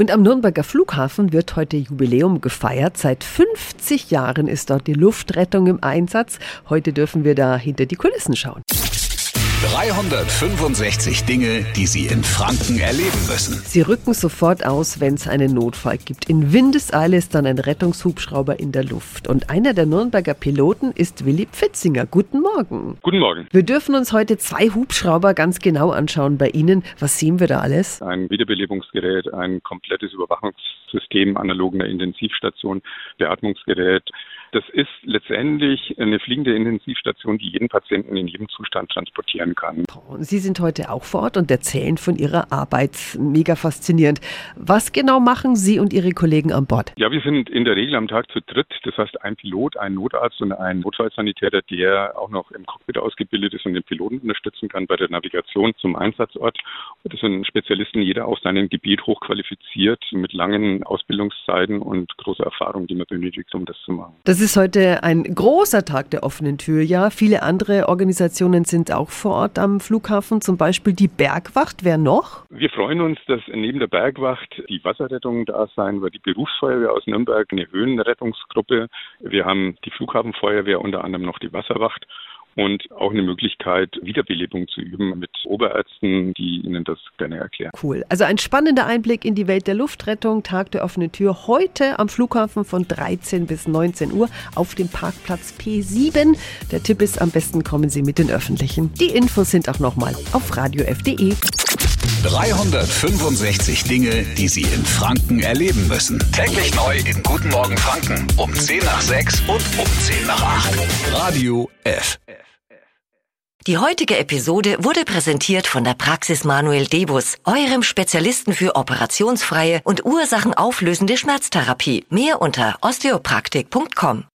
Und am Nürnberger Flughafen wird heute Jubiläum gefeiert. Seit 50 Jahren ist dort die Luftrettung im Einsatz. Heute dürfen wir da hinter die Kulissen schauen. 365 Dinge, die Sie in Franken erleben müssen. Sie rücken sofort aus, wenn es einen Notfall gibt. In Windeseile ist dann ein Rettungshubschrauber in der Luft. Und einer der Nürnberger Piloten ist Willi Pfitzinger. Guten Morgen. Guten Morgen. Wir dürfen uns heute zwei Hubschrauber ganz genau anschauen bei Ihnen. Was sehen wir da alles? Ein Wiederbelebungsgerät, ein komplettes Überwachungssystem analog einer Intensivstation, Beatmungsgerät. Das ist letztendlich eine fliegende Intensivstation, die jeden Patienten in jedem Zustand transportieren kann. Sie sind heute auch vor Ort und erzählen von Ihrer Arbeit. Mega faszinierend. Was genau machen Sie und Ihre Kollegen an Bord? Ja, wir sind in der Regel am Tag zu dritt. Das heißt, ein Pilot, ein Notarzt und ein Notfallsanitäter, der auch noch im Cockpit ausgebildet ist und den Piloten unterstützen kann bei der Navigation zum Einsatzort. Das sind Spezialisten, jeder auf seinem Gebiet hochqualifiziert, mit langen Ausbildungszeiten und großer Erfahrung, die man benötigt, um das zu machen. Das ist heute ein großer Tag der offenen Tür, ja. Viele andere Organisationen sind auch vor Ort am Flughafen, zum Beispiel die Bergwacht. Wer noch? Wir freuen uns, dass neben der Bergwacht die Wasserrettung da sein wird, die Berufsfeuerwehr aus Nürnberg, eine Höhenrettungsgruppe. Wir haben die Flughafenfeuerwehr, unter anderem noch die Wasserwacht und auch eine Möglichkeit, Wiederbelebung zu üben mit Oberärzten, die Ihnen das gerne erklären. Cool. Also ein spannender Einblick in die Welt der Luftrettung. Tag der offenen Tür heute am Flughafen von 13 bis 19 Uhr auf dem Parkplatz P7. Der Tipp ist, am besten kommen Sie mit den Öffentlichen. Die Infos sind auch nochmal auf radiof.de. 365 Dinge, die Sie in Franken erleben müssen. Täglich neu in Guten Morgen Franken um 10 nach 6 und um 10 nach 8. Radio F. Die heutige Episode wurde präsentiert von der Praxis Manuel Debus, eurem Spezialisten für operationsfreie und ursachenauflösende Schmerztherapie. Mehr unter osteopraktik.com.